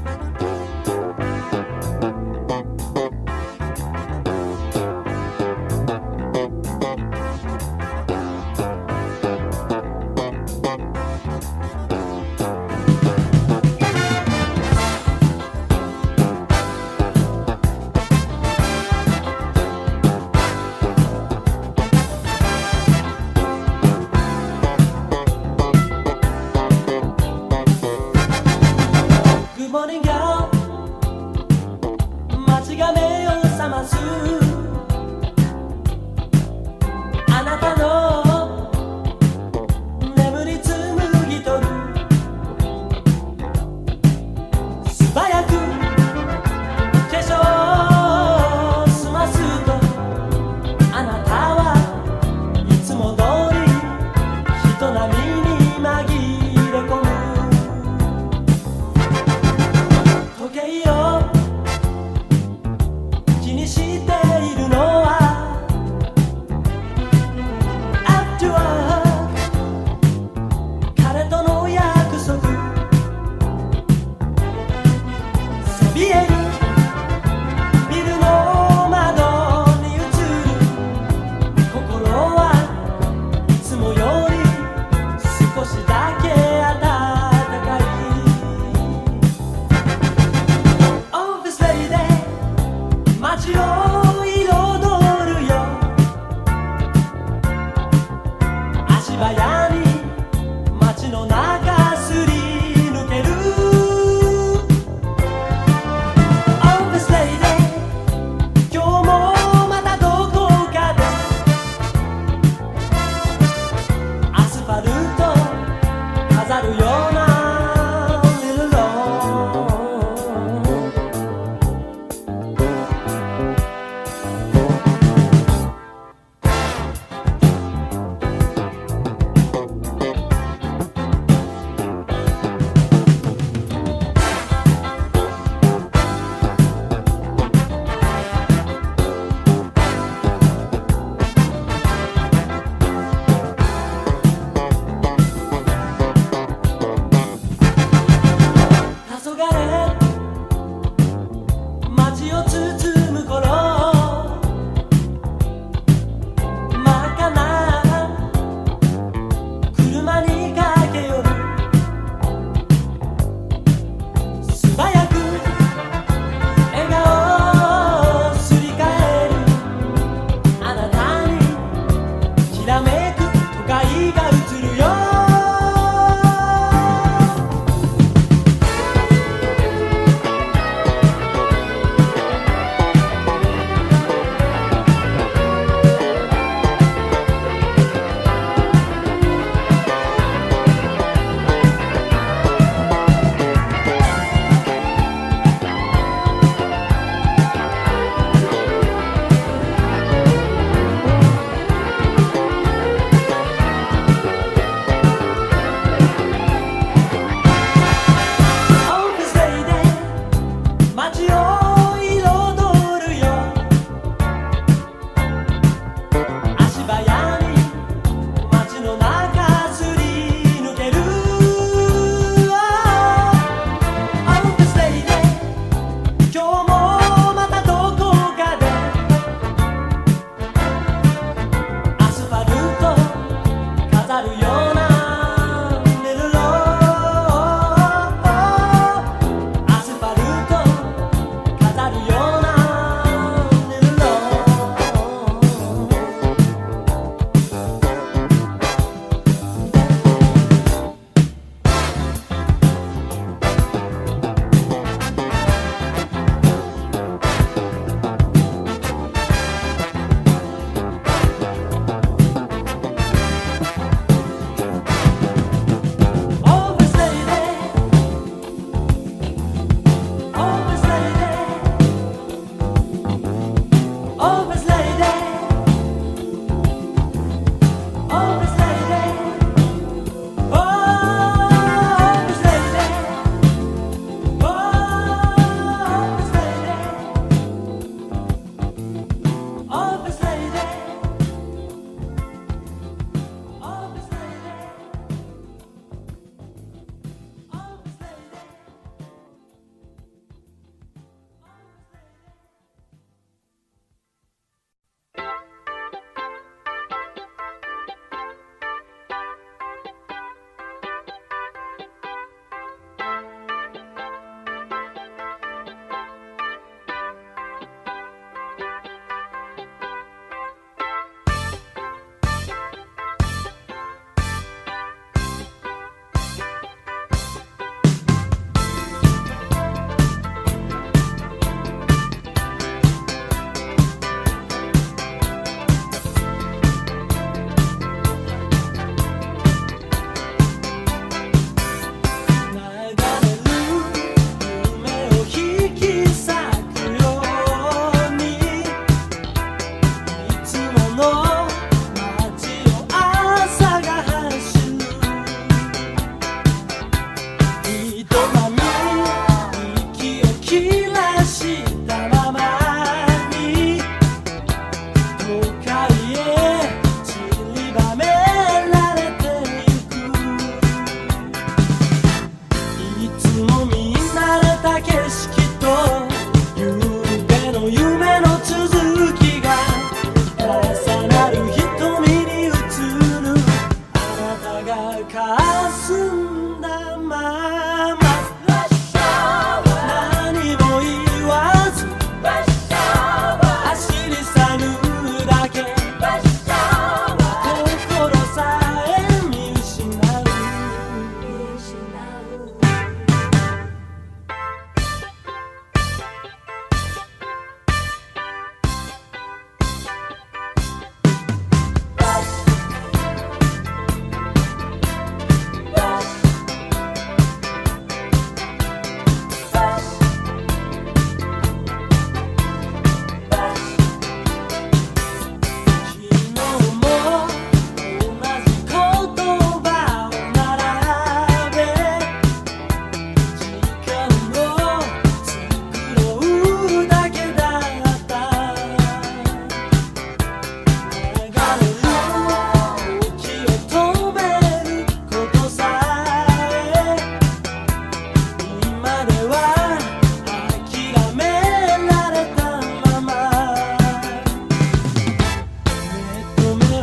Boom.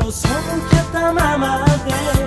Nous serons prêts à m'amadrer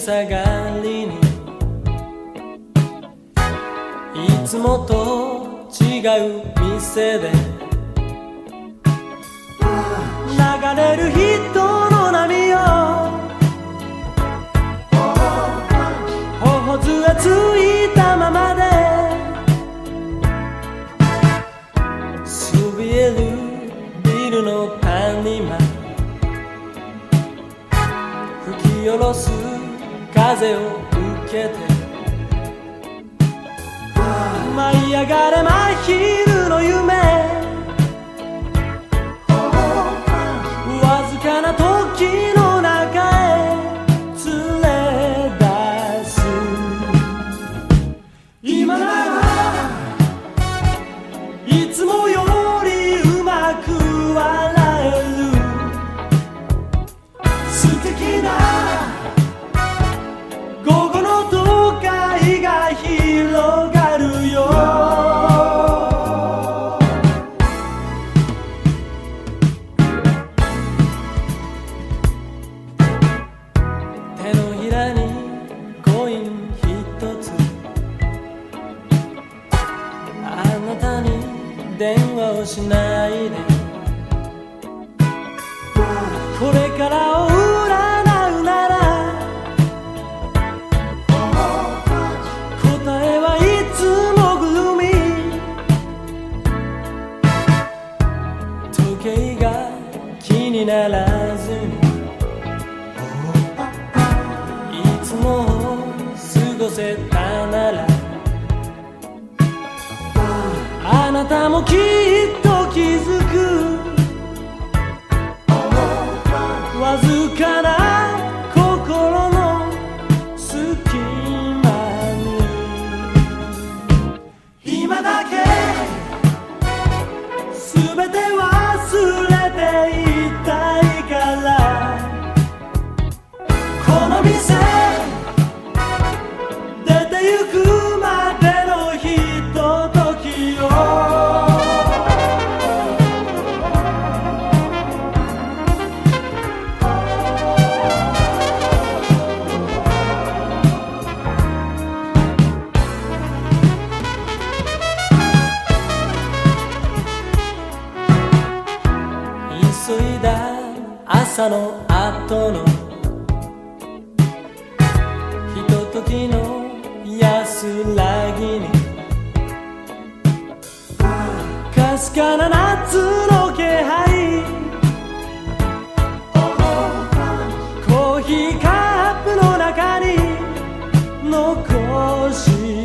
下がりに。いつもと違う店で。流れる人の波よ頬ずらついたままで。そびえるビルの谷間。吹き下ろす風を受けて舞い上がれ舞いせたなら。あなたもきっと気づく。可惜。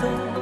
だ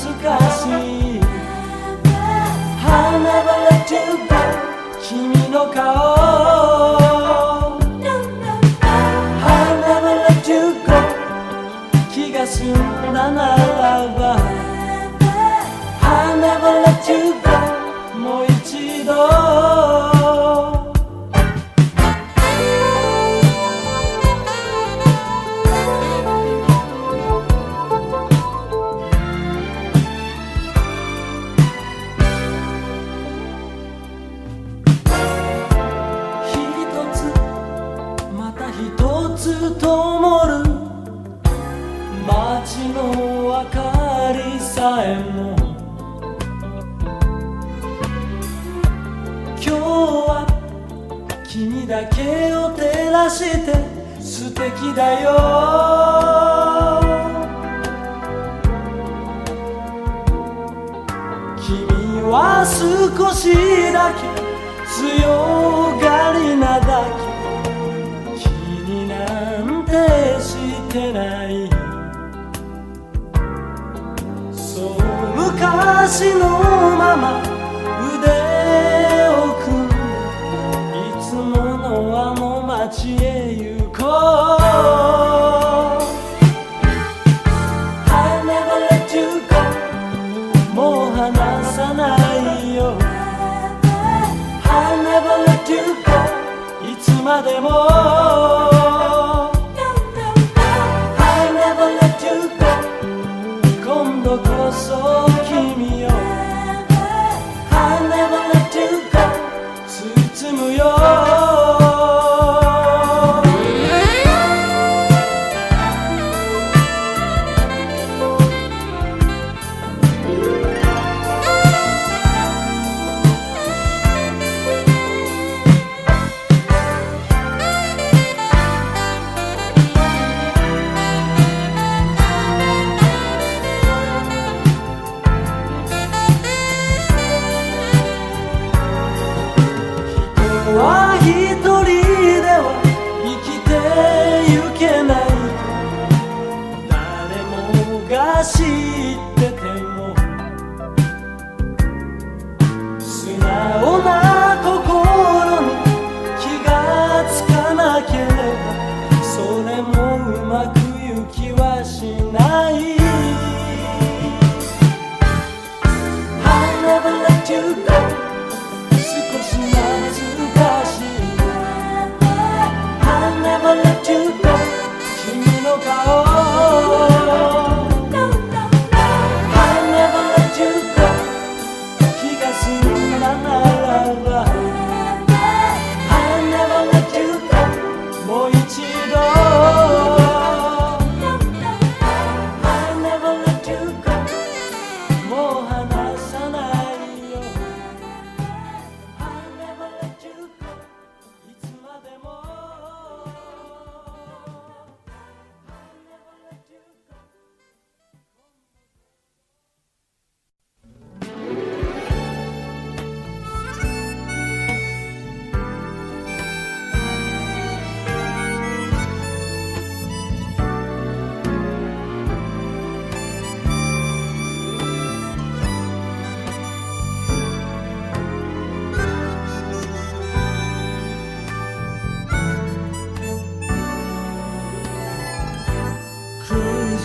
しい。花晴れて歌君の顔。気が済んだならば。花晴れ中華もう一度。けを照らして素敵だよ。君は少しだけ強がりなだけ気になんてしてない。そう昔のまま te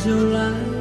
就来。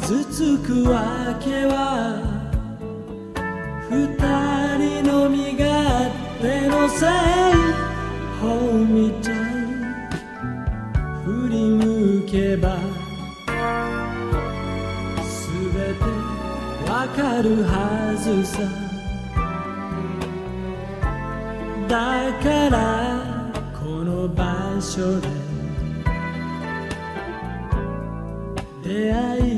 傷つくわけは二人の身勝手のせいほうみちゃん振り向けばすべてわかるはずさ。だからこの場所で出会い